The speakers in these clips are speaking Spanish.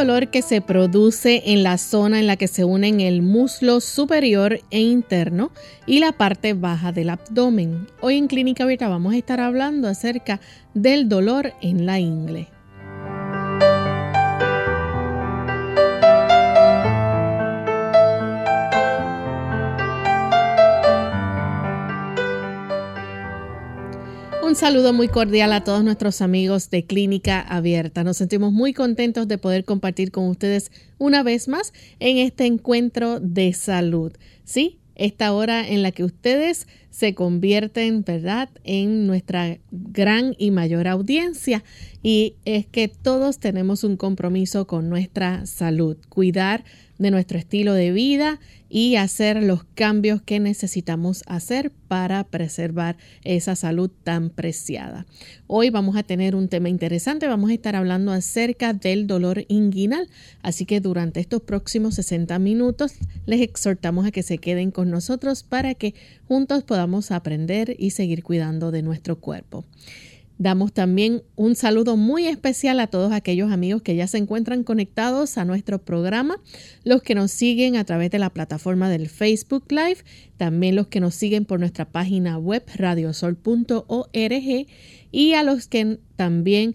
Dolor que se produce en la zona en la que se unen el muslo superior e interno y la parte baja del abdomen. Hoy en Clínica Abierta vamos a estar hablando acerca del dolor en la ingle. Un saludo muy cordial a todos nuestros amigos de Clínica Abierta. Nos sentimos muy contentos de poder compartir con ustedes una vez más en este encuentro de salud. Sí, esta hora en la que ustedes se convierten, ¿verdad?, en nuestra gran y mayor audiencia. Y es que todos tenemos un compromiso con nuestra salud, cuidar de nuestro estilo de vida y hacer los cambios que necesitamos hacer para preservar esa salud tan preciada. Hoy vamos a tener un tema interesante, vamos a estar hablando acerca del dolor inguinal, así que durante estos próximos 60 minutos les exhortamos a que se queden con nosotros para que juntos podamos aprender y seguir cuidando de nuestro cuerpo. Damos también un saludo muy especial a todos aquellos amigos que ya se encuentran conectados a nuestro programa, los que nos siguen a través de la plataforma del Facebook Live, también los que nos siguen por nuestra página web radiosol.org y a los que también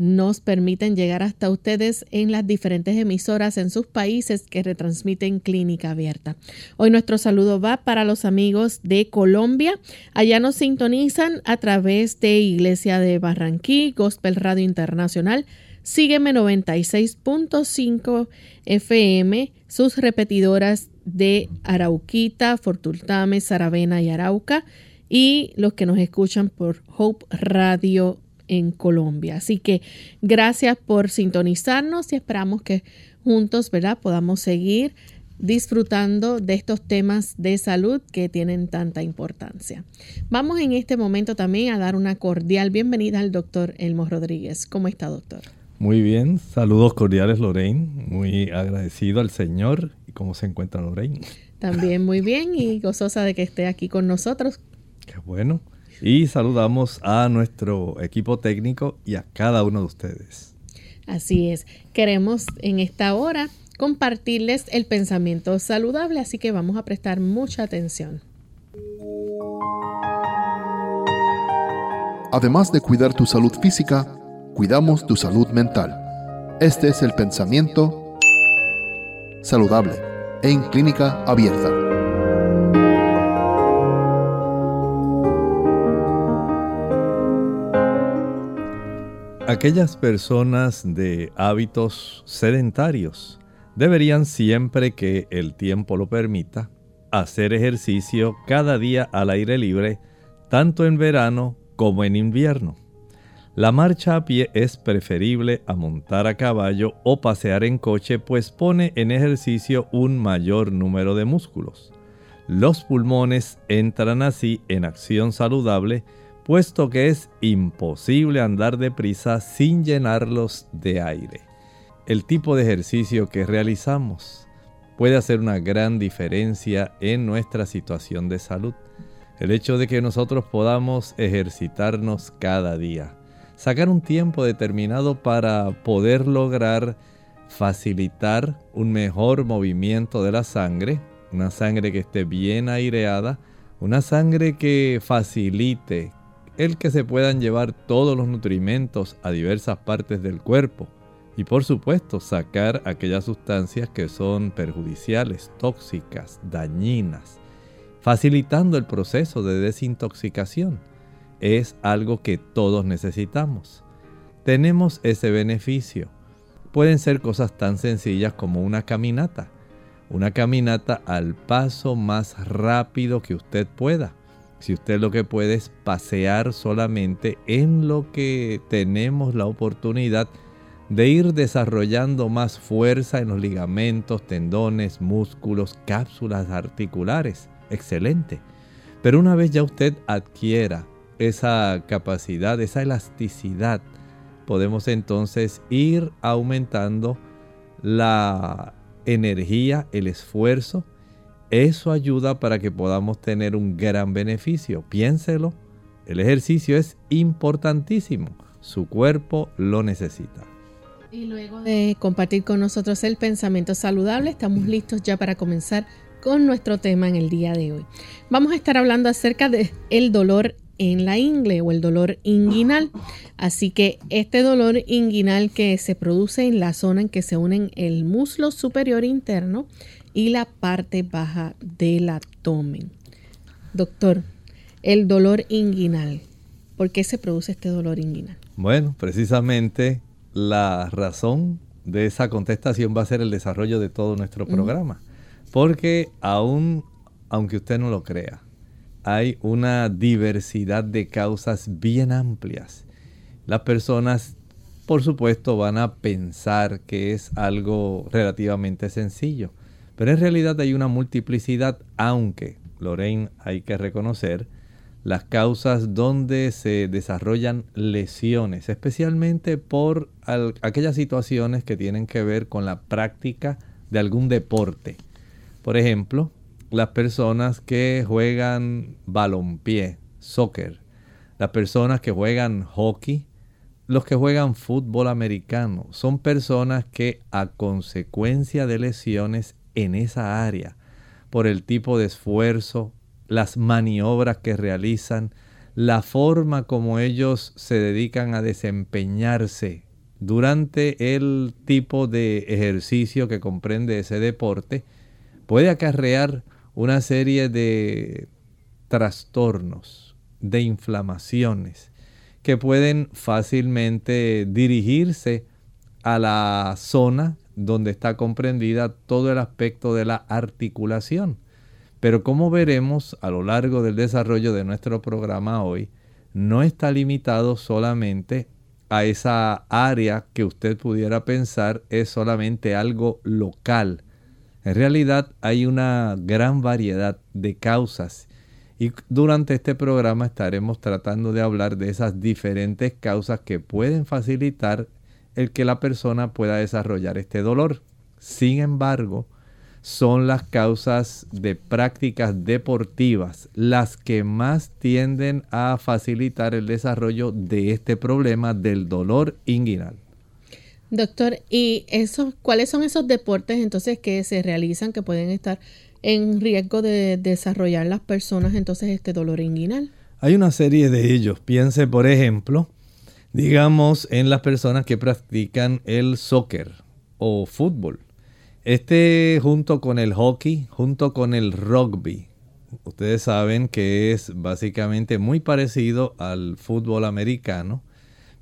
nos permiten llegar hasta ustedes en las diferentes emisoras en sus países que retransmiten Clínica Abierta. Hoy nuestro saludo va para los amigos de Colombia. Allá nos sintonizan a través de Iglesia de Barranquí, Gospel Radio Internacional. Sígueme 96.5 FM, sus repetidoras de Arauquita, Fortultame, Saravena y Arauca y los que nos escuchan por Hope Radio en Colombia. Así que gracias por sintonizarnos y esperamos que juntos, ¿verdad?, podamos seguir disfrutando de estos temas de salud que tienen tanta importancia. Vamos en este momento también a dar una cordial bienvenida al doctor Elmo Rodríguez. ¿Cómo está, doctor? Muy bien, saludos cordiales, Lorraine. Muy agradecido al Señor. ¿Y cómo se encuentra Lorraine? También muy bien y gozosa de que esté aquí con nosotros. Qué bueno. Y saludamos a nuestro equipo técnico y a cada uno de ustedes. Así es. Queremos en esta hora compartirles el pensamiento saludable, así que vamos a prestar mucha atención. Además de cuidar tu salud física, cuidamos tu salud mental. Este es el pensamiento saludable en clínica abierta. Aquellas personas de hábitos sedentarios deberían siempre que el tiempo lo permita hacer ejercicio cada día al aire libre, tanto en verano como en invierno. La marcha a pie es preferible a montar a caballo o pasear en coche, pues pone en ejercicio un mayor número de músculos. Los pulmones entran así en acción saludable puesto que es imposible andar deprisa sin llenarlos de aire. El tipo de ejercicio que realizamos puede hacer una gran diferencia en nuestra situación de salud. El hecho de que nosotros podamos ejercitarnos cada día, sacar un tiempo determinado para poder lograr facilitar un mejor movimiento de la sangre, una sangre que esté bien aireada, una sangre que facilite el que se puedan llevar todos los nutrimentos a diversas partes del cuerpo y por supuesto sacar aquellas sustancias que son perjudiciales, tóxicas, dañinas, facilitando el proceso de desintoxicación. Es algo que todos necesitamos. Tenemos ese beneficio. Pueden ser cosas tan sencillas como una caminata. Una caminata al paso más rápido que usted pueda Si usted lo que puede es pasear solamente en lo que tenemos la oportunidad de ir desarrollando más fuerza en los ligamentos, tendones, músculos, cápsulas articulares. Excelente. Pero una vez ya usted adquiera esa capacidad, esa elasticidad, podemos entonces ir aumentando la energía, el esfuerzo. Eso ayuda para que podamos tener un gran beneficio. Piénselo, el ejercicio es importantísimo. Su cuerpo lo necesita. Y luego de compartir con nosotros el pensamiento saludable, estamos listos ya para comenzar con nuestro tema en el día de hoy. Vamos a estar hablando acerca de el dolor en la ingle o el dolor inguinal. Así que este dolor inguinal que se produce en la zona en que se unen el muslo superior interno y la parte baja del abdomen. Doctor, el dolor inguinal. ¿Por qué se produce este dolor inguinal? Bueno, precisamente la razón de esa contestación va a ser el desarrollo de todo nuestro programa. Porque aún, aunque usted no lo crea, hay una diversidad de causas bien amplias. Las personas, por supuesto, van a pensar que es algo relativamente sencillo, pero en realidad hay una multiplicidad, aunque, Lorraine, hay que reconocer las causas donde se desarrollan lesiones, especialmente por aquellas situaciones que tienen que ver con la práctica de algún deporte. Por ejemplo, las personas que juegan balompié, soccer, las personas que juegan hockey, los que juegan fútbol americano, son personas que a consecuencia de lesiones en esa área, por el tipo de esfuerzo, las maniobras que realizan, la forma como ellos se dedican a desempeñarse durante el tipo de ejercicio que comprende ese deporte, puede acarrear una serie de trastornos, de inflamaciones, que pueden fácilmente dirigirse a la zona donde está comprendida todo el aspecto de la articulación. Pero como veremos a lo largo del desarrollo de nuestro programa hoy, no está limitado solamente a esa área que usted pudiera pensar es solamente algo local, en realidad hay una gran variedad de causas y durante este programa estaremos tratando de hablar de esas diferentes causas que pueden facilitar el que la persona pueda desarrollar este dolor. Sin embargo, son las causas de prácticas deportivas las que más tienden a facilitar el desarrollo de este problema del dolor inguinal. Doctor, ¿y esos, cuáles son esos deportes entonces que se realizan que pueden estar en riesgo de desarrollar las personas entonces este dolor inguinal? Hay una serie de ellos. Piense, por ejemplo, digamos en las personas que practican el soccer o fútbol. Este junto con el hockey, junto con el rugby. Ustedes saben que es básicamente muy parecido al fútbol americano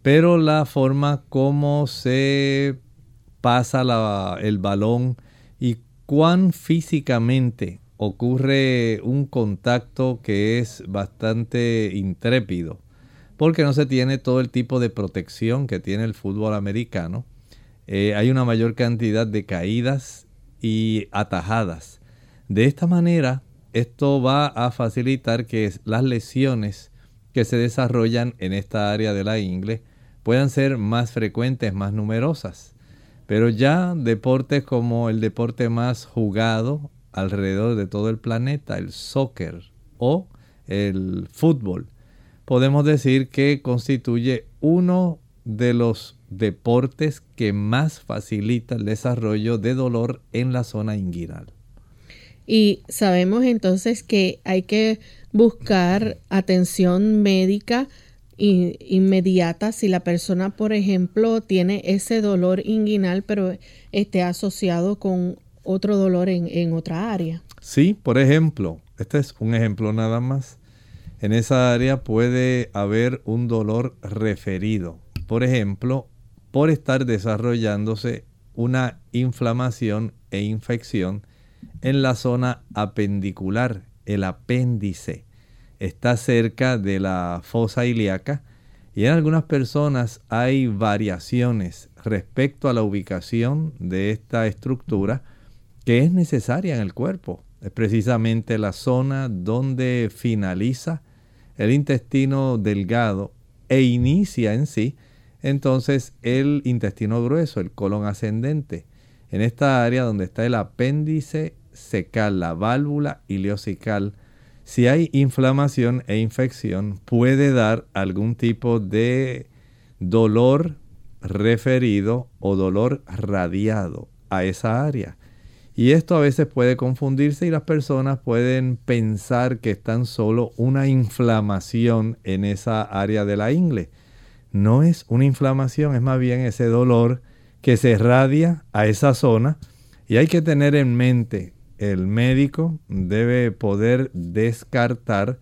pero la forma como se pasa el balón y cuán físicamente ocurre un contacto que es bastante intrépido, porque no se tiene todo el tipo de protección que tiene el fútbol americano. Eh, hay una mayor cantidad de caídas y atajadas. De esta manera, esto va a facilitar que las lesiones que se desarrollan en esta área de la ingle puedan ser más frecuentes, más numerosas. Pero ya deportes como el deporte más jugado alrededor de todo el planeta, el soccer o el fútbol, podemos decir que constituye uno de los deportes que más facilita el desarrollo de dolor en la zona inguinal. Y sabemos entonces que hay que buscar atención médica inmediata si la persona, por ejemplo, tiene ese dolor inguinal, pero esté asociado con otro dolor en, en otra área. Sí, por ejemplo, este es un ejemplo nada más. En esa área puede haber un dolor referido. Por ejemplo, por estar desarrollándose una inflamación e infección en la zona apendicular, el apéndice. está cerca de la fosa ilíaca y en algunas personas hay variaciones respecto a la ubicación de esta estructura que es necesaria en el cuerpo. Es precisamente la zona donde finaliza el intestino delgado e inicia en sí entonces el intestino grueso, el colon ascendente. En esta área donde está el apéndice secal, la válvula ileosical, si hay inflamación e infección, puede dar algún tipo de dolor referido o dolor radiado a esa área. Y esto a veces puede confundirse y las personas pueden pensar que están solo una inflamación en esa área de la ingle. No es una inflamación, es más bien ese dolor que se radia a esa zona. Y hay que tener en mente el médico debe poder descartar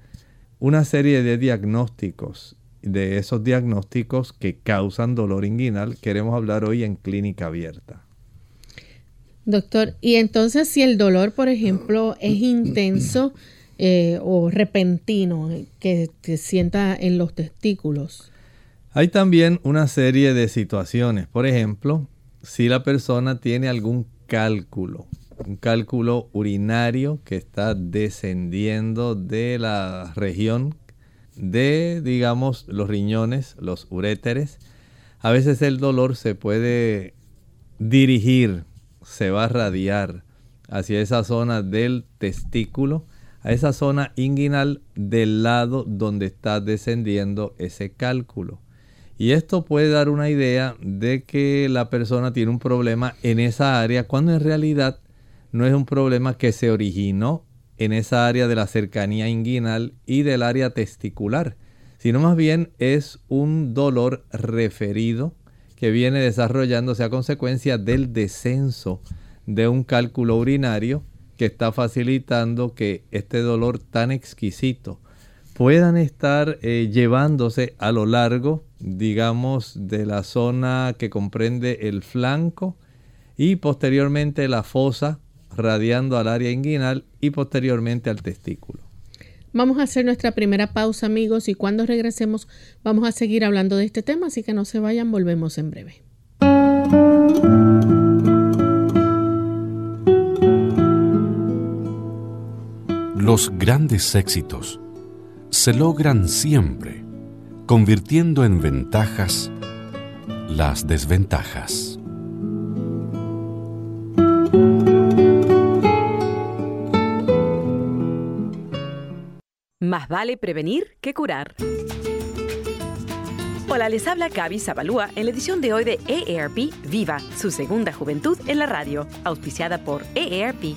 una serie de diagnósticos. De esos diagnósticos que causan dolor inguinal, queremos hablar hoy en clínica abierta. Doctor, y entonces si el dolor, por ejemplo, es intenso eh, o repentino, que se sienta en los testículos. Hay también una serie de situaciones. Por ejemplo, si la persona tiene algún cálculo, un cálculo urinario que está descendiendo de la región de, digamos, los riñones, los uréteres. A veces el dolor se puede dirigir, se va a radiar hacia esa zona del testículo, a esa zona inguinal del lado donde está descendiendo ese cálculo. Y esto puede dar una idea de que la persona tiene un problema en esa área cuando en realidad no es un problema que se originó en esa área de la cercanía inguinal y del área testicular, sino más bien es un dolor referido que viene desarrollándose a consecuencia del descenso de un cálculo urinario que está facilitando que este dolor tan exquisito puedan estar eh, llevándose a lo largo, digamos, de la zona que comprende el flanco y posteriormente la fosa radiando al área inguinal y posteriormente al testículo. Vamos a hacer nuestra primera pausa amigos y cuando regresemos vamos a seguir hablando de este tema, así que no se vayan, volvemos en breve. Los grandes éxitos se logran siempre convirtiendo en ventajas las desventajas. Más vale prevenir que curar. Hola, les habla Gaby Zabalúa en la edición de hoy de EARP Viva, su segunda juventud en la radio, auspiciada por EARP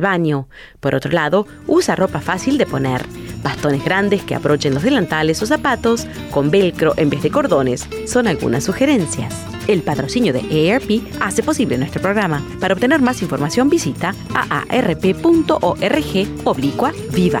baño. Por otro lado, usa ropa fácil de poner, bastones grandes que aprochen los delantales o zapatos con velcro en vez de cordones. Son algunas sugerencias. El patrocinio de EARP hace posible nuestro programa. Para obtener más información visita aarp.org oblicua viva.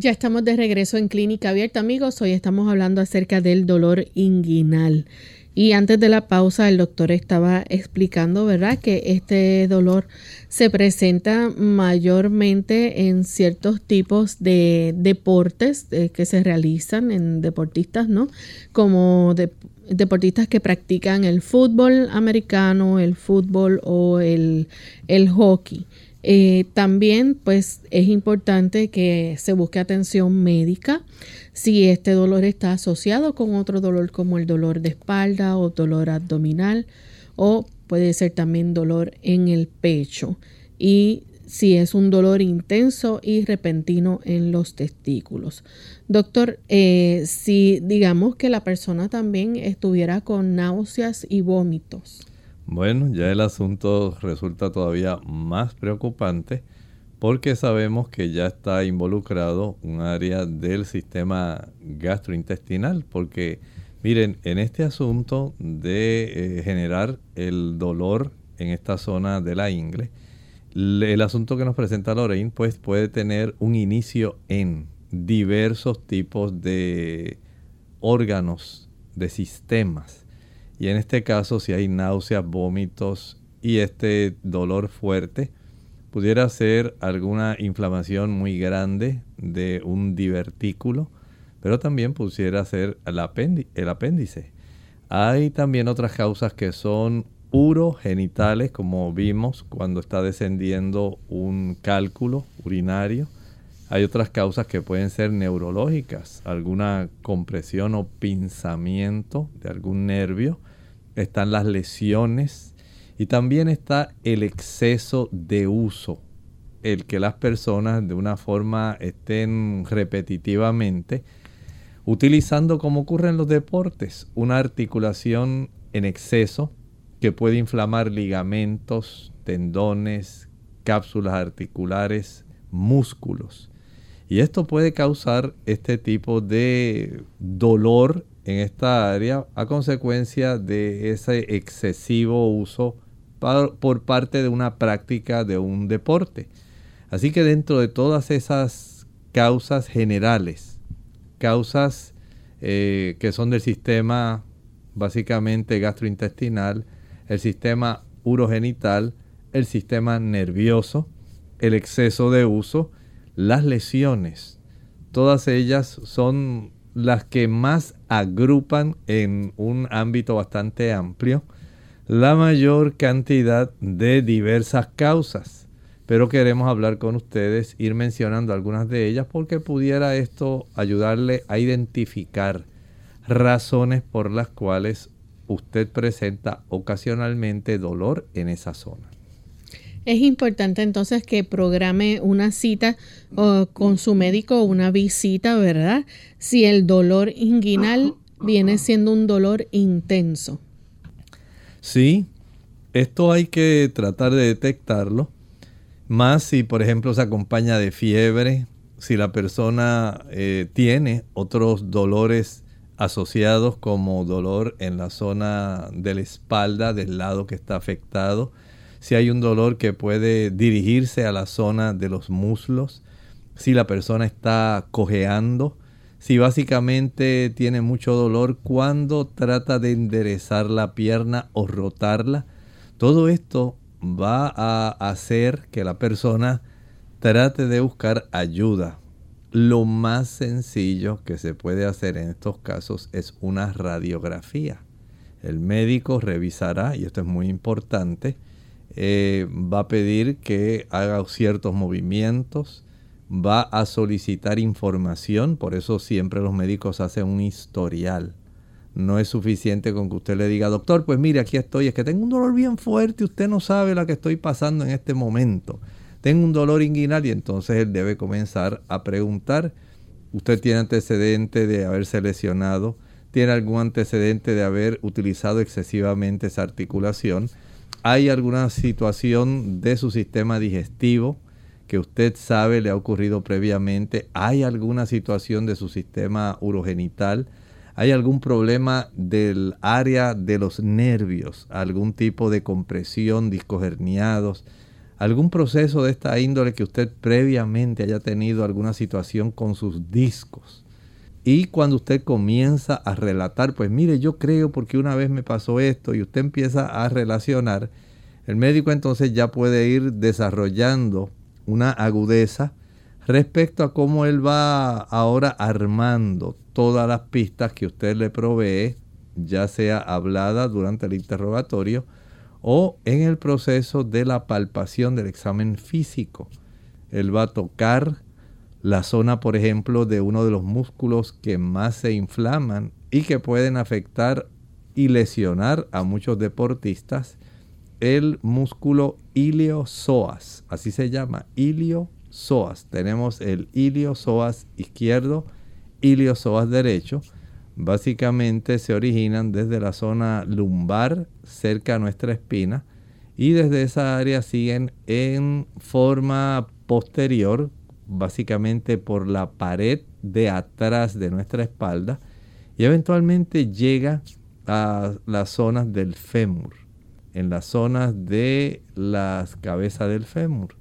Ya estamos de regreso en Clínica Abierta, amigos. Hoy estamos hablando acerca del dolor inguinal. Y antes de la pausa, el doctor estaba explicando, ¿verdad?, que este dolor se presenta mayormente en ciertos tipos de deportes eh, que se realizan en deportistas, ¿no? Como deportistas que practican el fútbol americano, el fútbol o el, el hockey. Eh, también pues es importante que se busque atención médica si este dolor está asociado con otro dolor como el dolor de espalda o dolor abdominal o puede ser también dolor en el pecho y si es un dolor intenso y repentino en los testículos. Doctor, eh, si digamos que la persona también estuviera con náuseas y vómitos. Bueno, ya el asunto resulta todavía más preocupante porque sabemos que ya está involucrado un área del sistema gastrointestinal, porque miren, en este asunto de eh, generar el dolor en esta zona de la ingle, el asunto que nos presenta Lorraine pues puede tener un inicio en diversos tipos de órganos, de sistemas y en este caso, si hay náuseas, vómitos y este dolor fuerte, pudiera ser alguna inflamación muy grande de un divertículo, pero también pudiera ser el, apéndice. Hay también otras causas que son urogenitales, como vimos cuando está descendiendo un cálculo urinario. Hay otras causas que pueden ser neurológicas, alguna compresión o pinzamiento de algún nervio están las lesiones y también está el exceso de uso, el que las personas de una forma estén repetitivamente utilizando como ocurre en los deportes, una articulación en exceso que puede inflamar ligamentos, tendones, cápsulas articulares, músculos. Y esto puede causar este tipo de dolor en esta área a consecuencia de ese excesivo uso por parte de una práctica de un deporte. Así que dentro de todas esas causas generales, causas eh, que son del sistema básicamente gastrointestinal, el sistema urogenital, el sistema nervioso, el exceso de uso, las lesiones, todas ellas son las que más agrupan en un ámbito bastante amplio la mayor cantidad de diversas causas. Pero queremos hablar con ustedes, ir mencionando algunas de ellas porque pudiera esto ayudarle a identificar razones por las cuales usted presenta ocasionalmente dolor en esa zona. Es importante entonces que programe una cita con su médico una visita, ¿verdad? Si el dolor inguinal viene siendo un dolor intenso. Sí, esto hay que tratar de detectarlo. Más si, por ejemplo, se acompaña de fiebre, si la persona eh, tiene otros dolores asociados como dolor en la zona de la espalda, del lado que está afectado, si hay un dolor que puede dirigirse a la zona de los muslos, si la persona está cojeando, si básicamente tiene mucho dolor cuando trata de enderezar la pierna o rotarla. Todo esto va a hacer que la persona trate de buscar ayuda. Lo más sencillo que se puede hacer en estos casos es una radiografía. El médico revisará, y esto es muy importante, eh, va a pedir que haga ciertos movimientos va a solicitar información, por eso siempre los médicos hacen un historial. No es suficiente con que usted le diga, doctor, pues mire, aquí estoy, es que tengo un dolor bien fuerte, usted no sabe la que estoy pasando en este momento. Tengo un dolor inguinal y entonces él debe comenzar a preguntar, ¿usted tiene antecedente de haberse lesionado? ¿Tiene algún antecedente de haber utilizado excesivamente esa articulación? ¿Hay alguna situación de su sistema digestivo que usted sabe le ha ocurrido previamente? ¿Hay alguna situación de su sistema urogenital? ¿Hay algún problema del área de los nervios? ¿Algún tipo de compresión, discos herniados? ¿Algún proceso de esta índole que usted previamente haya tenido alguna situación con sus discos? Y cuando usted comienza a relatar, pues mire, yo creo porque una vez me pasó esto y usted empieza a relacionar, el médico entonces ya puede ir desarrollando una agudeza respecto a cómo él va ahora armando todas las pistas que usted le provee, ya sea hablada durante el interrogatorio o en el proceso de la palpación del examen físico. Él va a tocar la zona, por ejemplo, de uno de los músculos que más se inflaman y que pueden afectar y lesionar a muchos deportistas, el músculo iliosoas, así se llama, iliosoas. Tenemos el iliosoas izquierdo, iliosoas derecho. Básicamente se originan desde la zona lumbar, cerca a nuestra espina, y desde esa área siguen en forma posterior básicamente por la pared de atrás de nuestra espalda y eventualmente llega a las zonas del fémur, en las zonas de las cabezas del fémur.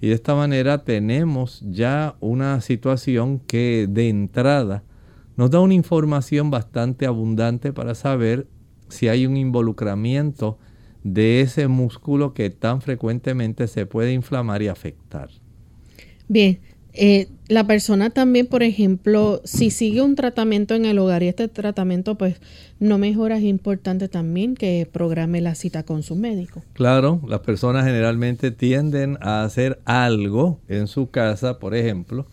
Y de esta manera tenemos ya una situación que de entrada nos da una información bastante abundante para saber si hay un involucramiento de ese músculo que tan frecuentemente se puede inflamar y afectar. Bien, eh, la persona también, por ejemplo, si sigue un tratamiento en el hogar y este tratamiento pues no mejora, es importante también que programe la cita con su médico. Claro, las personas generalmente tienden a hacer algo en su casa, por ejemplo,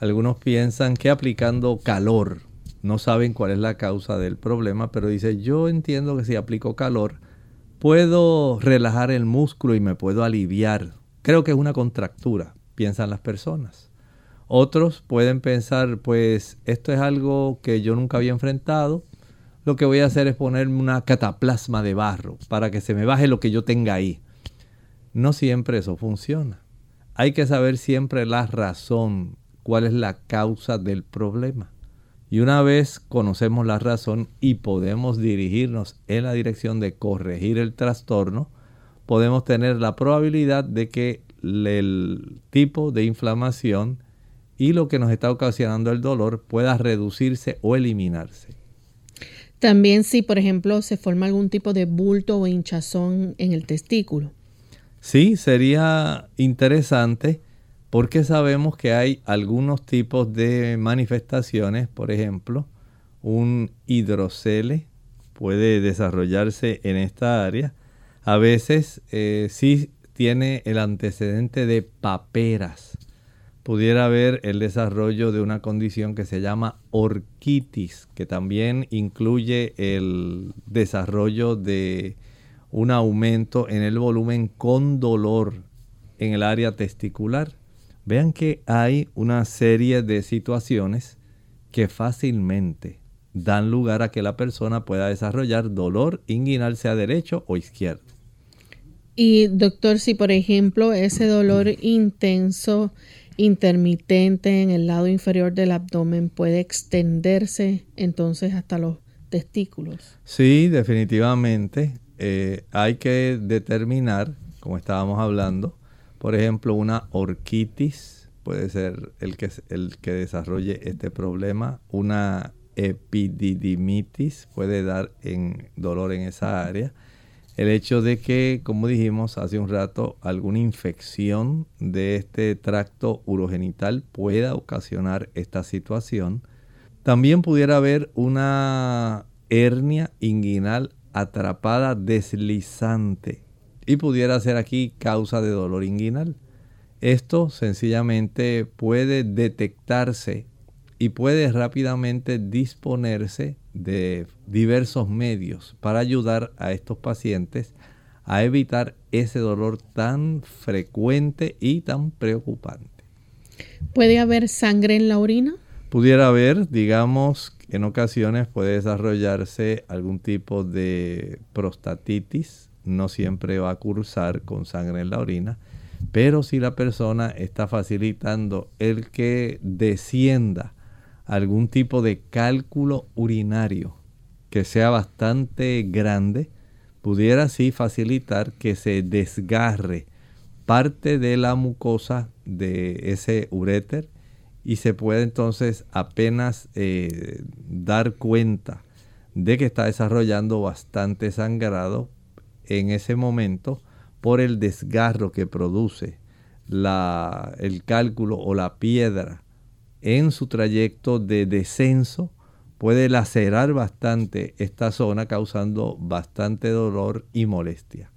algunos piensan que aplicando calor, no saben cuál es la causa del problema, pero dice, yo entiendo que si aplico calor, puedo relajar el músculo y me puedo aliviar. Creo que es una contractura, piensan las personas. Otros pueden pensar, pues esto es algo que yo nunca había enfrentado. Lo que voy a hacer es ponerme una cataplasma de barro para que se me baje lo que yo tenga ahí. No siempre eso funciona. Hay que saber siempre la razón, cuál es la causa del problema. Y una vez conocemos la razón y podemos dirigirnos en la dirección de corregir el trastorno, podemos tener la probabilidad de que el tipo de inflamación y lo que nos está ocasionando el dolor pueda reducirse o eliminarse. También si, por ejemplo, se forma algún tipo de bulto o hinchazón en el testículo. Sí, sería interesante porque sabemos que hay algunos tipos de manifestaciones, por ejemplo, un hidrocele puede desarrollarse en esta área. A veces eh, sí tiene el antecedente de paperas pudiera haber el desarrollo de una condición que se llama orquitis, que también incluye el desarrollo de un aumento en el volumen con dolor en el área testicular. Vean que hay una serie de situaciones que fácilmente dan lugar a que la persona pueda desarrollar dolor inguinal sea derecho o izquierdo. Y doctor, si por ejemplo ese dolor intenso intermitente en el lado inferior del abdomen puede extenderse entonces hasta los testículos. Sí, definitivamente. Eh, hay que determinar, como estábamos hablando, por ejemplo, una orquitis puede ser el que, el que desarrolle este problema, una epididimitis puede dar en dolor en esa área el hecho de que, como dijimos hace un rato, alguna infección de este tracto urogenital pueda ocasionar esta situación. También pudiera haber una hernia inguinal atrapada deslizante y pudiera ser aquí causa de dolor inguinal. Esto sencillamente puede detectarse y puede rápidamente disponerse de diversos medios para ayudar a estos pacientes a evitar ese dolor tan frecuente y tan preocupante. ¿Puede haber sangre en la orina? Pudiera haber, digamos, en ocasiones puede desarrollarse algún tipo de prostatitis, no siempre va a cursar con sangre en la orina, pero si la persona está facilitando el que descienda algún tipo de cálculo urinario que sea bastante grande, pudiera así facilitar que se desgarre parte de la mucosa de ese uréter y se puede entonces apenas eh, dar cuenta de que está desarrollando bastante sangrado en ese momento por el desgarro que produce el cálculo o la piedra en su trayecto de descenso puede lacerar bastante esta zona causando bastante dolor y molestia.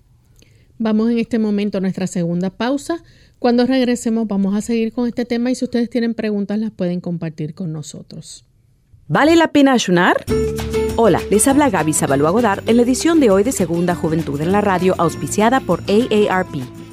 Vamos en este momento a nuestra segunda pausa. Cuando regresemos vamos a seguir con este tema y si ustedes tienen preguntas las pueden compartir con nosotros. ¿Vale la pena ayunar? Hola, les habla Gaby Zabalúa Godard en la edición de hoy de Segunda Juventud en la Radio auspiciada por AARP.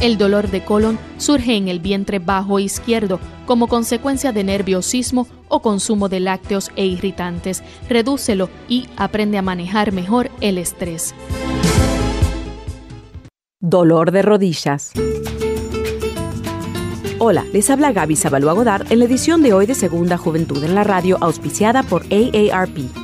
El dolor de colon surge en el vientre bajo izquierdo como consecuencia de nerviosismo o consumo de lácteos e irritantes. Redúcelo y aprende a manejar mejor el estrés. Dolor de rodillas. Hola, les habla Gaby Zabalúa Godard en la edición de hoy de Segunda Juventud en la Radio auspiciada por AARP.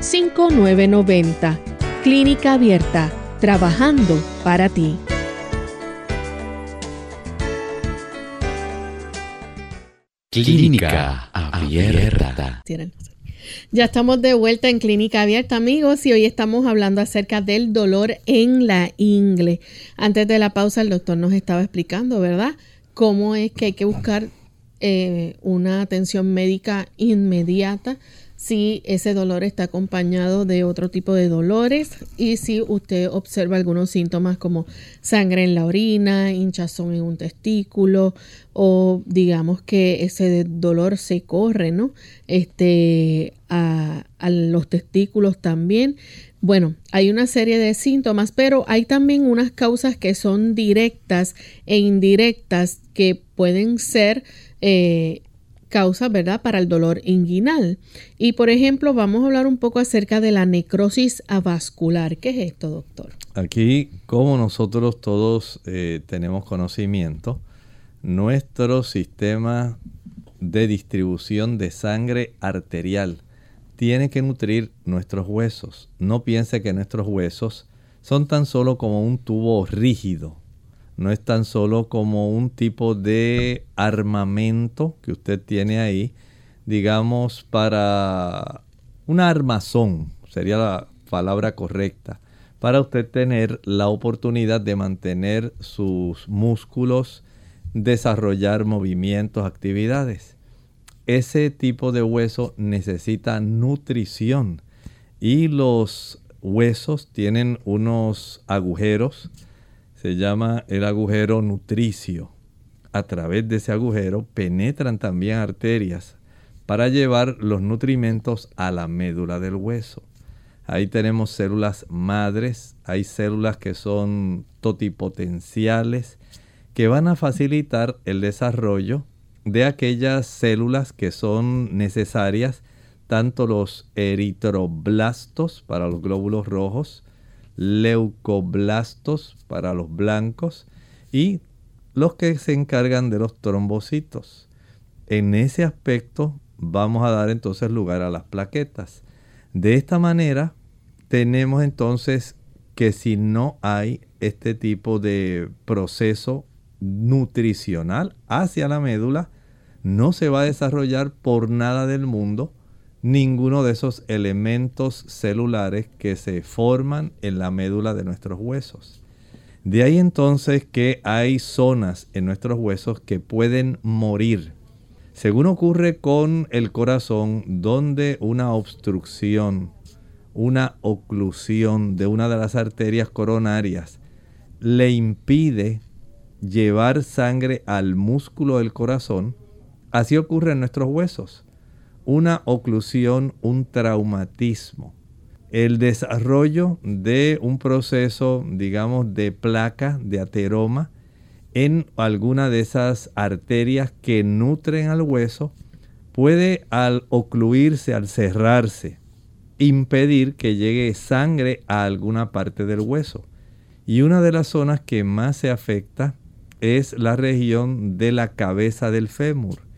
787-282-5990. Clínica Abierta, trabajando para ti. Clínica Abierta. Ya estamos de vuelta en Clínica Abierta, amigos, y hoy estamos hablando acerca del dolor en la ingle. Antes de la pausa, el doctor nos estaba explicando, ¿verdad? Cómo es que hay que buscar eh, una atención médica inmediata si ese dolor está acompañado de otro tipo de dolores y si usted observa algunos síntomas como sangre en la orina, hinchazón en un testículo o digamos que ese dolor se corre, ¿no? Este, a, los testículos también. Bueno, hay una serie de síntomas, pero hay también unas causas que son directas e indirectas que pueden ser eh, causas, ¿verdad?, para el dolor inguinal. Y por ejemplo, vamos a hablar un poco acerca de la necrosis avascular. ¿Qué es esto, doctor? Aquí, como nosotros todos eh, tenemos conocimiento, nuestro sistema de distribución de sangre arterial tiene que nutrir nuestros huesos. No piense que nuestros huesos son tan solo como un tubo rígido no es tan solo como un tipo de armamento que usted tiene ahí, digamos, para un armazón, sería la palabra correcta, para usted tener la oportunidad de mantener sus músculos, desarrollar movimientos, actividades. Ese tipo de hueso necesita nutrición y los huesos tienen unos agujeros, se llama el agujero nutricio. A través de ese agujero penetran también arterias para llevar los nutrimentos a la médula del hueso. Ahí tenemos células madres, hay células que son totipotenciales que van a facilitar el desarrollo de aquellas células que son necesarias, tanto los eritroblastos para los glóbulos rojos, leucoblastos para los blancos y los que se encargan de los trombocitos. En ese aspecto vamos a dar entonces lugar a las plaquetas. De esta manera tenemos entonces que si no hay este tipo de proceso nutricional hacia la médula, no se va a desarrollar por nada del mundo ninguno de esos elementos celulares que se forman en la médula de nuestros huesos. De ahí entonces que hay zonas en nuestros huesos que pueden morir. Según ocurre con el corazón, donde una obstrucción, una oclusión de una de las arterias coronarias le impide llevar sangre al músculo del corazón, así ocurre en nuestros huesos una oclusión, un traumatismo. El desarrollo de un proceso, digamos, de placa, de ateroma, en alguna de esas arterias que nutren al hueso, puede al ocluirse, al cerrarse, impedir que llegue sangre a alguna parte del hueso. Y una de las zonas que más se afecta es la región de la cabeza del fémur.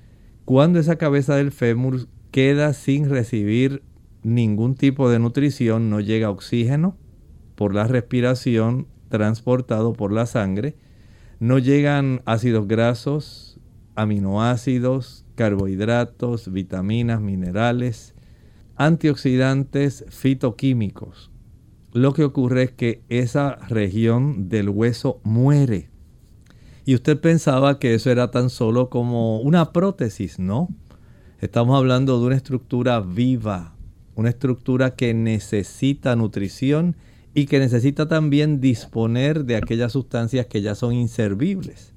Cuando esa cabeza del fémur queda sin recibir ningún tipo de nutrición, no llega oxígeno por la respiración transportado por la sangre, no llegan ácidos grasos, aminoácidos, carbohidratos, vitaminas, minerales, antioxidantes, fitoquímicos. Lo que ocurre es que esa región del hueso muere. Y usted pensaba que eso era tan solo como una prótesis, ¿no? Estamos hablando de una estructura viva, una estructura que necesita nutrición y que necesita también disponer de aquellas sustancias que ya son inservibles.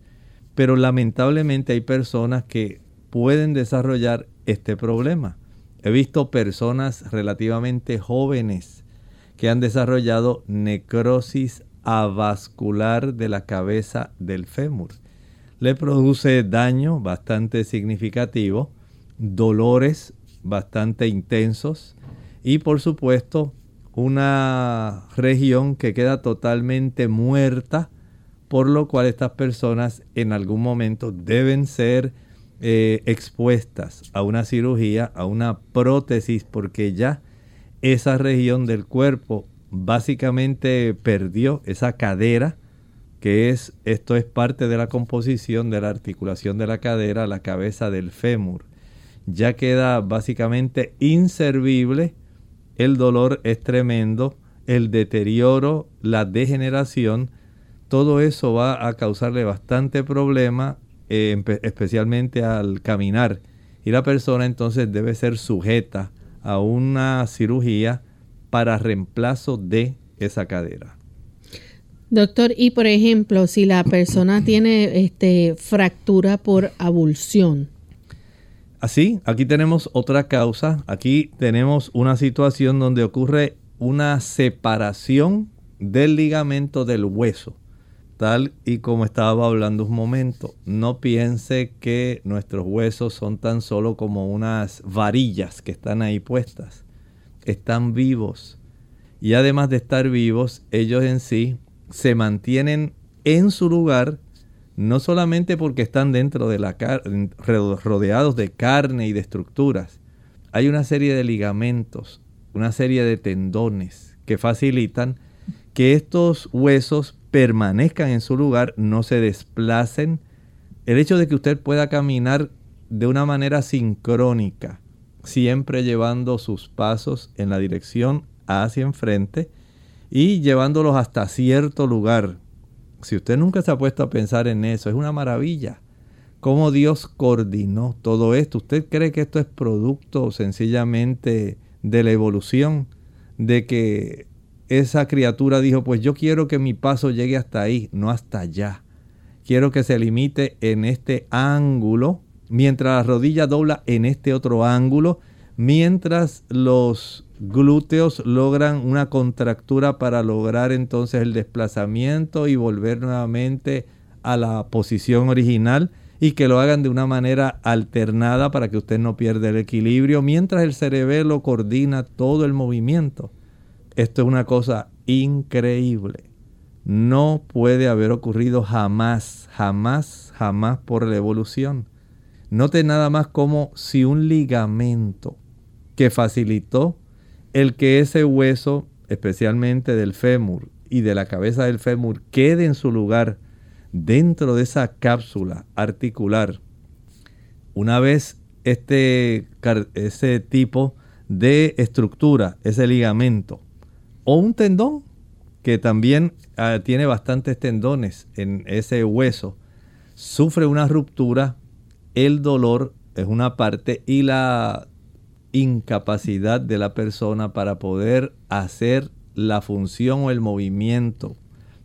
Pero lamentablemente hay personas que pueden desarrollar este problema. He visto personas relativamente jóvenes que han desarrollado necrosis avascular de la cabeza del fémur. Le produce daño bastante significativo dolores bastante intensos y por supuesto una región que queda totalmente muerta por lo cual estas personas en algún momento deben ser eh, expuestas a una cirugía, a una prótesis, porque ya esa región del cuerpo básicamente perdió esa cadera, que es, esto es parte de la composición de la articulación de la cadera, la cabeza del fémur. Ya queda básicamente inservible, el dolor es tremendo, el deterioro, la degeneración, todo eso va a causarle bastante problema, eh, especialmente al caminar. Y la persona entonces debe ser sujeta a una cirugía para reemplazo de esa cadera. Doctor, y por ejemplo, si la persona tiene este, fractura por abulsión. Así, aquí tenemos otra causa. Aquí tenemos una situación donde ocurre una separación del ligamento del hueso. Tal y como estaba hablando un momento, no piense que nuestros huesos son tan solo como unas varillas que están ahí puestas. Están vivos. Y además de estar vivos, ellos en sí se mantienen en su lugar, no solamente porque están dentro de la rodeados de carne y de estructuras. Hay una serie de ligamentos, una serie de tendones que facilitan que estos huesos permanezcan en su lugar, no se desplacen. El hecho de que usted pueda caminar de una manera sincrónica, siempre llevando sus pasos en la dirección hacia enfrente y llevándolos hasta cierto lugar. Si usted nunca se ha puesto a pensar en eso, es una maravilla. Cómo Dios coordinó todo esto. ¿Usted cree que esto es producto sencillamente de la evolución? De que esa criatura dijo, pues yo quiero que mi paso llegue hasta ahí, no hasta allá. Quiero que se limite en este ángulo, mientras la rodilla dobla en este otro ángulo, mientras los glúteos logran una contractura para lograr entonces el desplazamiento y volver nuevamente a la posición original y que lo hagan de una manera alternada para que usted no pierda el equilibrio, mientras el cerebelo coordina todo el movimiento. Esto es una cosa increíble. No puede haber ocurrido jamás, jamás, jamás por la evolución. Note nada más como si un ligamento que facilitó el que ese hueso, especialmente del fémur y de la cabeza del fémur, quede en su lugar dentro de esa cápsula articular. Una vez este, ese tipo de estructura, ese ligamento, o un tendón, que también ah, tiene bastantes tendones en ese hueso, sufre una ruptura, el dolor es una parte y la incapacidad de la persona para poder hacer la función o el movimiento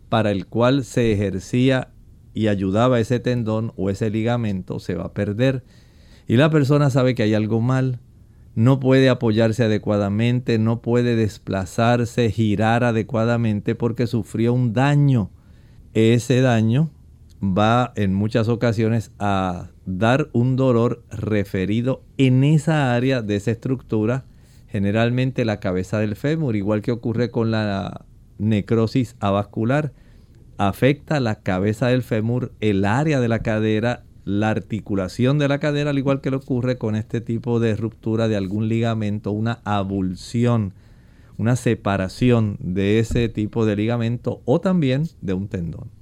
para el cual se ejercía y ayudaba ese tendón o ese ligamento se va a perder. Y la persona sabe que hay algo mal, no puede apoyarse adecuadamente, no puede desplazarse, girar adecuadamente porque sufrió un daño. Ese daño va en muchas ocasiones a dar un dolor referido en esa área de esa estructura, generalmente la cabeza del fémur, igual que ocurre con la necrosis avascular. Afecta la cabeza del fémur, el área de la cadera la articulación de la cadera, al igual que le ocurre con este tipo de ruptura de algún ligamento, una abulsión, una separación de ese tipo de ligamento o también de un tendón.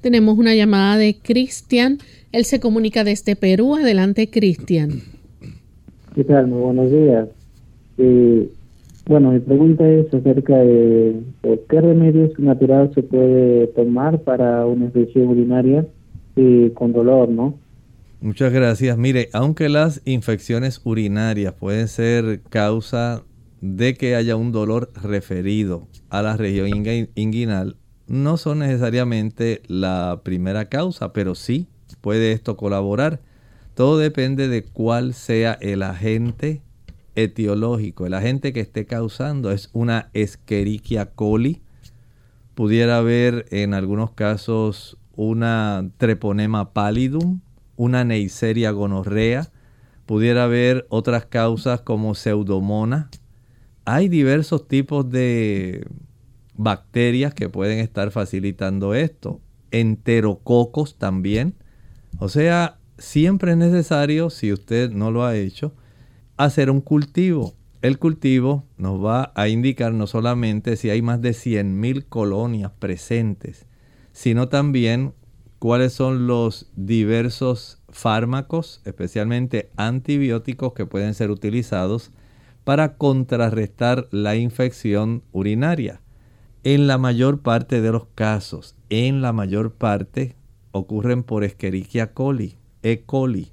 Tenemos una llamada de Cristian. Él se comunica desde Perú. Adelante, Cristian. ¿Qué tal? Muy buenos días. Eh, bueno, mi pregunta es acerca de qué remedios naturales se puede tomar para una infección urinaria eh, con dolor, ¿no? Muchas gracias. Mire, aunque las infecciones urinarias pueden ser causa de que haya un dolor referido a la región inguinal, no son necesariamente la primera causa, pero sí puede esto colaborar. Todo depende de cuál sea el agente etiológico, el agente que esté causando. Es una Escherichia coli. Pudiera haber en algunos casos una Treponema pallidum, una Neisseria gonorrea, pudiera haber otras causas como pseudomona. Hay diversos tipos de bacterias que pueden estar facilitando esto. enterococos también. O sea, siempre es necesario, si usted no lo ha hecho, hacer un cultivo. El cultivo nos va a indicar no solamente si hay más de 100.000 colonias presentes, sino también cuáles son los diversos fármacos, especialmente antibióticos que pueden ser utilizados para contrarrestar la infección urinaria. En la mayor parte de los casos, en la mayor parte ocurren por Escherichia coli, E. coli.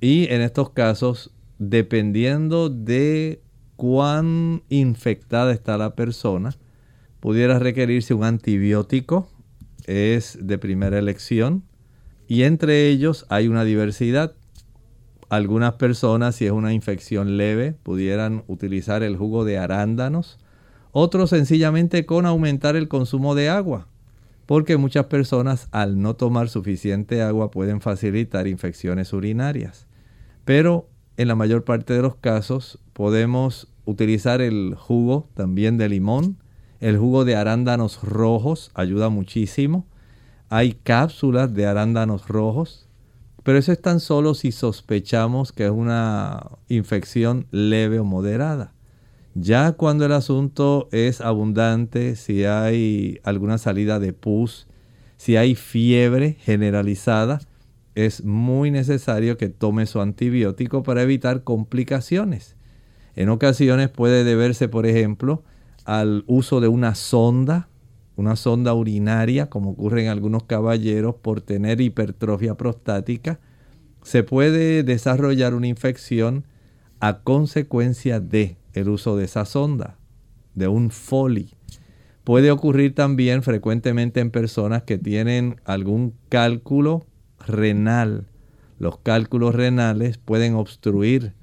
Y en estos casos, dependiendo de cuán infectada está la persona, pudiera requerirse un antibiótico, es de primera elección, y entre ellos hay una diversidad. Algunas personas, si es una infección leve, pudieran utilizar el jugo de arándanos, otros sencillamente con aumentar el consumo de agua, porque muchas personas al no tomar suficiente agua pueden facilitar infecciones urinarias. Pero en la mayor parte de los casos podemos utilizar el jugo también de limón, el jugo de arándanos rojos ayuda muchísimo. Hay cápsulas de arándanos rojos, pero eso es tan solo si sospechamos que es una infección leve o moderada. Ya cuando el asunto es abundante, si hay alguna salida de pus, si hay fiebre generalizada, es muy necesario que tome su antibiótico para evitar complicaciones. En ocasiones puede deberse, por ejemplo, al uso de una sonda, una sonda urinaria, como ocurre en algunos caballeros por tener hipertrofia prostática. Se puede desarrollar una infección a consecuencia de el uso de esa sonda, de un Foley. Puede ocurrir también frecuentemente en personas que tienen algún cálculo renal. Los cálculos renales pueden obstruir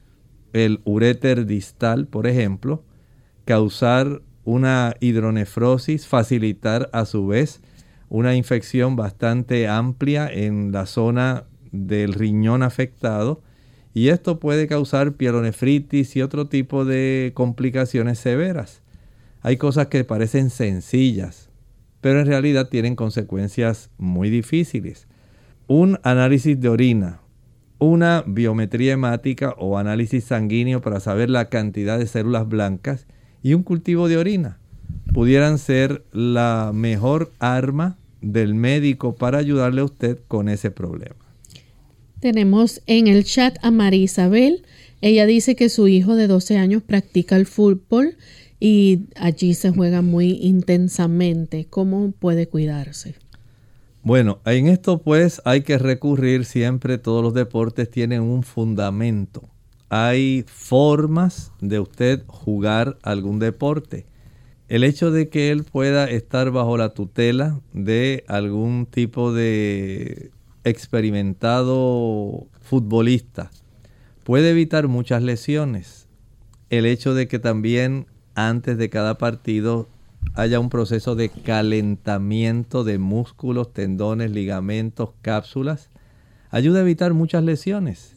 el uréter distal, por ejemplo, causar una hidronefrosis, facilitar a su vez una infección bastante amplia en la zona del riñón afectado y esto puede causar pielonefritis y otro tipo de complicaciones severas. Hay cosas que parecen sencillas, pero en realidad tienen consecuencias muy difíciles. Un análisis de orina, una biometría hemática o análisis sanguíneo para saber la cantidad de células blancas y un cultivo de orina pudieran ser la mejor arma del médico para ayudarle a usted con ese problema. Tenemos en el chat a María Isabel. Ella dice que su hijo de 12 años practica el fútbol y allí se juega muy intensamente. ¿Cómo puede cuidarse? Bueno, en esto pues hay que recurrir siempre, todos los deportes tienen un fundamento. Hay formas de usted jugar algún deporte. El hecho de que él pueda estar bajo la tutela de algún tipo de experimentado futbolista puede evitar muchas lesiones. El hecho de que también antes de cada partido haya un proceso de calentamiento de músculos, tendones, ligamentos, cápsulas, ayuda a evitar muchas lesiones.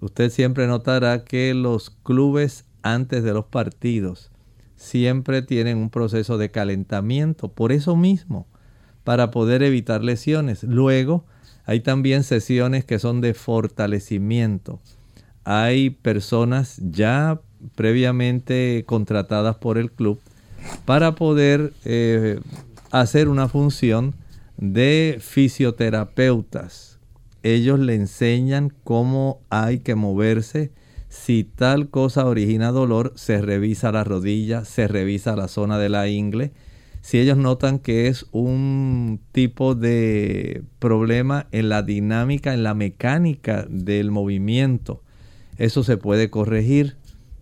Usted siempre notará que los clubes antes de los partidos siempre tienen un proceso de calentamiento, por eso mismo, para poder evitar lesiones. Luego, hay también sesiones que son de fortalecimiento. Hay personas ya previamente contratadas por el club para poder eh, hacer una función de fisioterapeutas. Ellos le enseñan cómo hay que moverse. Si tal cosa origina dolor, se revisa la rodilla, se revisa la zona de la ingle si ellos notan que es un tipo de problema en la dinámica, en la mecánica del movimiento, eso se puede corregir.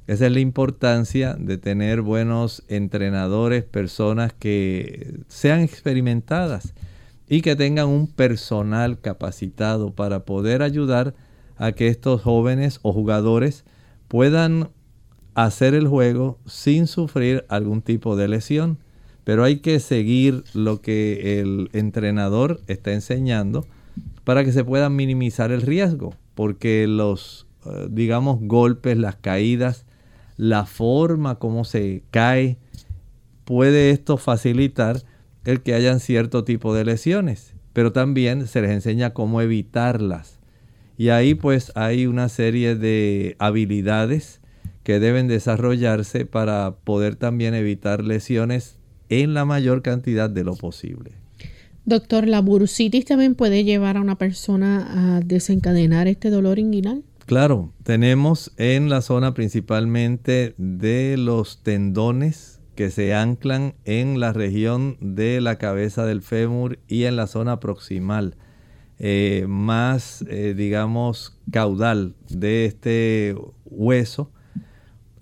Esa es la importancia de tener buenos entrenadores, personas que sean experimentadas y que tengan un personal capacitado para poder ayudar a que estos jóvenes o jugadores puedan hacer el juego sin sufrir algún tipo de lesión pero hay que seguir lo que el entrenador está enseñando para que se pueda minimizar el riesgo, porque los, eh, digamos, golpes, las caídas, la forma como se cae, puede esto facilitar el que hayan cierto tipo de lesiones. pero también se les enseña cómo evitarlas. Y ahí pues hay una serie de habilidades que deben desarrollarse para poder también evitar lesiones en la mayor cantidad de lo posible. Doctor, ¿la bursitis también puede llevar a una persona a desencadenar este dolor inguinal? Claro, tenemos en la zona principalmente de los tendones que se anclan en la región de la cabeza del fémur y en la zona proximal, eh, más, eh, digamos, caudal de este hueso.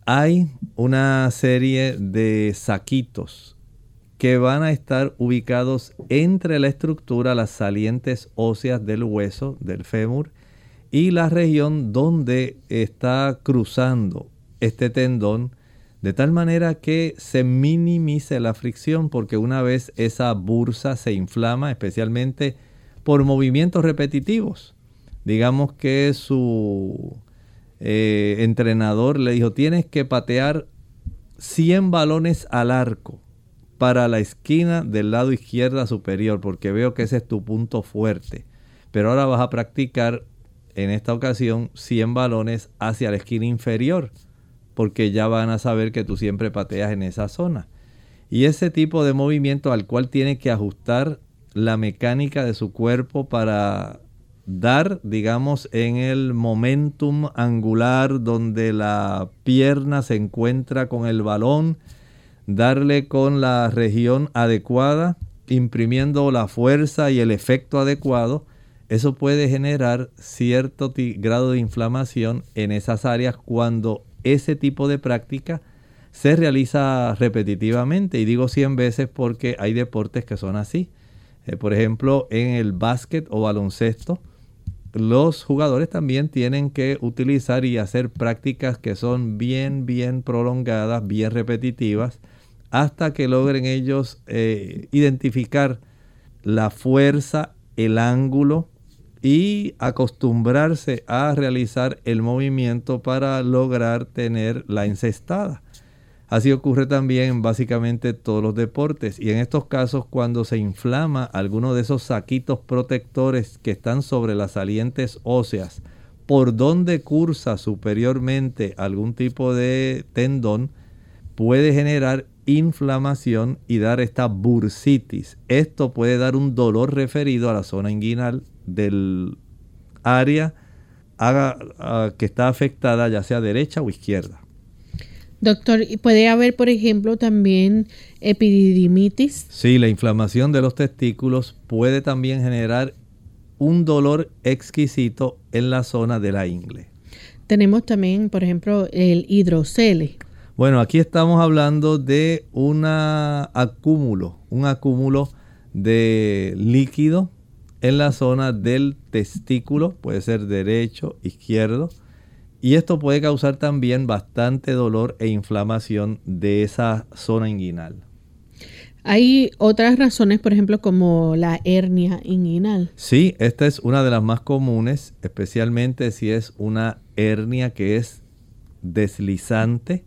Hay una serie de saquitos que van a estar ubicados entre la estructura, las salientes óseas del hueso del fémur y la región donde está cruzando este tendón, de tal manera que se minimice la fricción, porque una vez esa bursa se inflama, especialmente por movimientos repetitivos, digamos que su eh, entrenador le dijo, tienes que patear 100 balones al arco para la esquina del lado izquierda superior, porque veo que ese es tu punto fuerte. Pero ahora vas a practicar en esta ocasión 100 balones hacia la esquina inferior, porque ya van a saber que tú siempre pateas en esa zona. Y ese tipo de movimiento al cual tiene que ajustar la mecánica de su cuerpo para dar, digamos, en el momentum angular donde la pierna se encuentra con el balón, darle con la región adecuada, imprimiendo la fuerza y el efecto adecuado, eso puede generar cierto grado de inflamación en esas áreas cuando ese tipo de práctica se realiza repetitivamente. Y digo 100 veces porque hay deportes que son así. Eh, por ejemplo, en el básquet o baloncesto, los jugadores también tienen que utilizar y hacer prácticas que son bien, bien prolongadas, bien repetitivas hasta que logren ellos eh, identificar la fuerza, el ángulo y acostumbrarse a realizar el movimiento para lograr tener la encestada. Así ocurre también en básicamente todos los deportes y en estos casos cuando se inflama alguno de esos saquitos protectores que están sobre las salientes óseas, por donde cursa superiormente algún tipo de tendón, puede generar inflamación y dar esta bursitis. Esto puede dar un dolor referido a la zona inguinal del área que está afectada, ya sea derecha o izquierda. Doctor, ¿puede haber, por ejemplo, también epididimitis? Sí, la inflamación de los testículos puede también generar un dolor exquisito en la zona de la ingle. Tenemos también, por ejemplo, el hidrocele. Bueno, aquí estamos hablando de un acúmulo, un acúmulo de líquido en la zona del testículo, puede ser derecho, izquierdo, y esto puede causar también bastante dolor e inflamación de esa zona inguinal. Hay otras razones, por ejemplo, como la hernia inguinal. Sí, esta es una de las más comunes, especialmente si es una hernia que es deslizante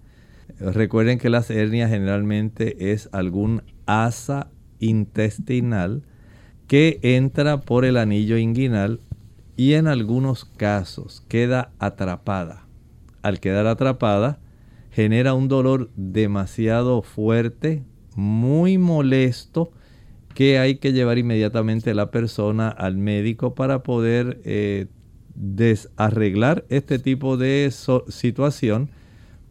Recuerden que las hernias generalmente es algún asa intestinal que entra por el anillo inguinal y en algunos casos queda atrapada. Al quedar atrapada, genera un dolor demasiado fuerte, muy molesto, que hay que llevar inmediatamente la persona al médico para poder eh, desarreglar este tipo de situación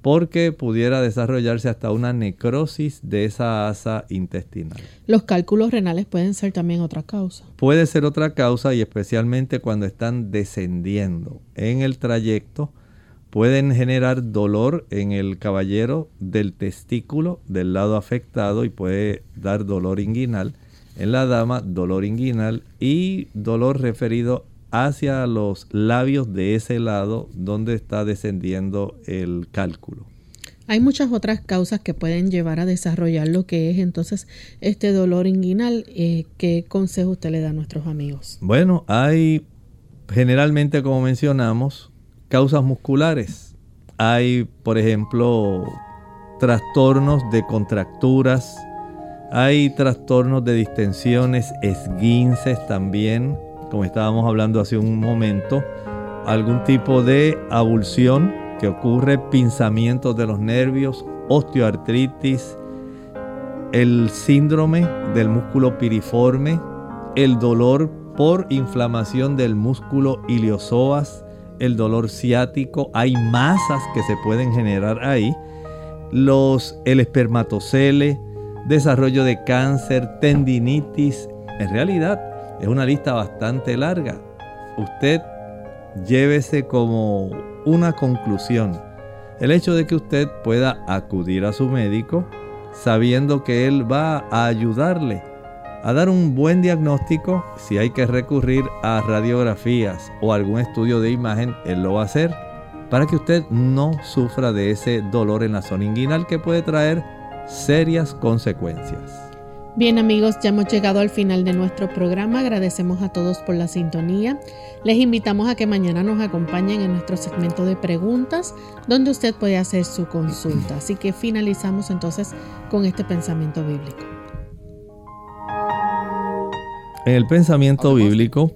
porque pudiera desarrollarse hasta una necrosis de esa asa intestinal. Los cálculos renales pueden ser también otra causa. Puede ser otra causa y especialmente cuando están descendiendo en el trayecto pueden generar dolor en el caballero del testículo del lado afectado y puede dar dolor inguinal. En la dama, dolor inguinal y dolor referido hacia los labios de ese lado donde está descendiendo el cálculo. Hay muchas otras causas que pueden llevar a desarrollar lo que es entonces este dolor inguinal. Eh, ¿Qué consejo usted le da a nuestros amigos? Bueno, hay generalmente, como mencionamos, causas musculares. Hay, por ejemplo, trastornos de contracturas Hay trastornos de distensiones, esguinces también, como estábamos hablando hace un momento. Algún tipo de abulsión que ocurre, pinzamientos de los nervios, osteoartritis, el síndrome del músculo piriforme, el dolor por inflamación del músculo iliosoas, el dolor ciático, hay masas que se pueden generar ahí, los, el espermatocele, desarrollo de cáncer, tendinitis, en realidad es una lista bastante larga. Usted llévese como una conclusión el hecho de que usted pueda acudir a su médico sabiendo que él va a ayudarle a dar un buen diagnóstico. Si hay que recurrir a radiografías o algún estudio de imagen, él lo va a hacer para que usted no sufra de ese dolor en la zona inguinal que puede traer serias consecuencias. Bien amigos, ya hemos llegado al final de nuestro programa. Agradecemos a todos por la sintonía. Les invitamos a que mañana nos acompañen en nuestro segmento de preguntas donde usted puede hacer su consulta. Así que finalizamos entonces con este pensamiento bíblico. En el pensamiento bíblico,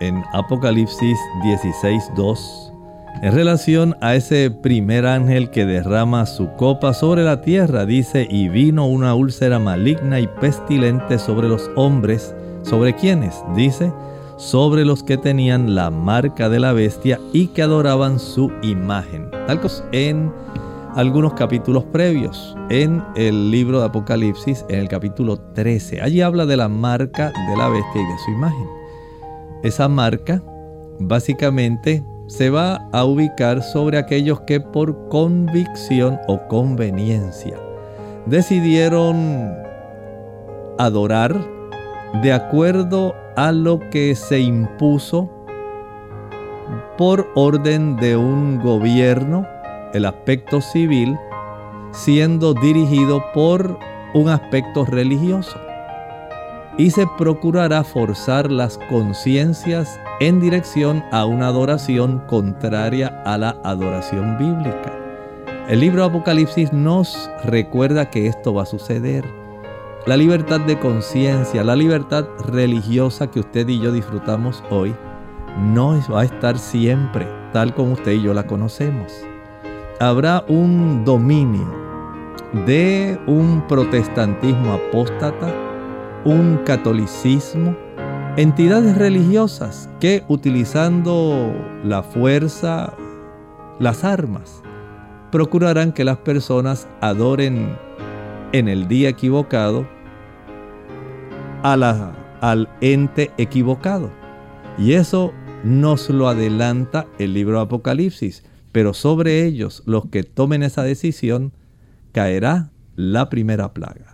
en Apocalipsis 16.2, en relación a ese primer ángel que derrama su copa sobre la tierra, dice, y vino una úlcera maligna y pestilente sobre los hombres. ¿Sobre quiénes? Dice, sobre los que tenían la marca de la bestia y que adoraban su imagen. Tal cosa en algunos capítulos previos, en el libro de Apocalipsis, en el capítulo 13. Allí habla de la marca de la bestia y de su imagen. Esa marca básicamente se va a ubicar sobre aquellos que por convicción o conveniencia decidieron adorar de acuerdo a lo que se impuso por orden de un gobierno, el aspecto civil, siendo dirigido por un aspecto religioso. Y se procurará forzar las conciencias en dirección a una adoración contraria a la adoración bíblica. El libro Apocalipsis nos recuerda que esto va a suceder. La libertad de conciencia, la libertad religiosa que usted y yo disfrutamos hoy, no va a estar siempre tal como usted y yo la conocemos. Habrá un dominio de un protestantismo apóstata, un catolicismo, entidades religiosas que utilizando la fuerza, las armas, procurarán que las personas adoren en el día equivocado a la, al ente equivocado. Y eso nos lo adelanta el libro Apocalipsis. Pero sobre ellos, los que tomen esa decisión, caerá la primera plaga.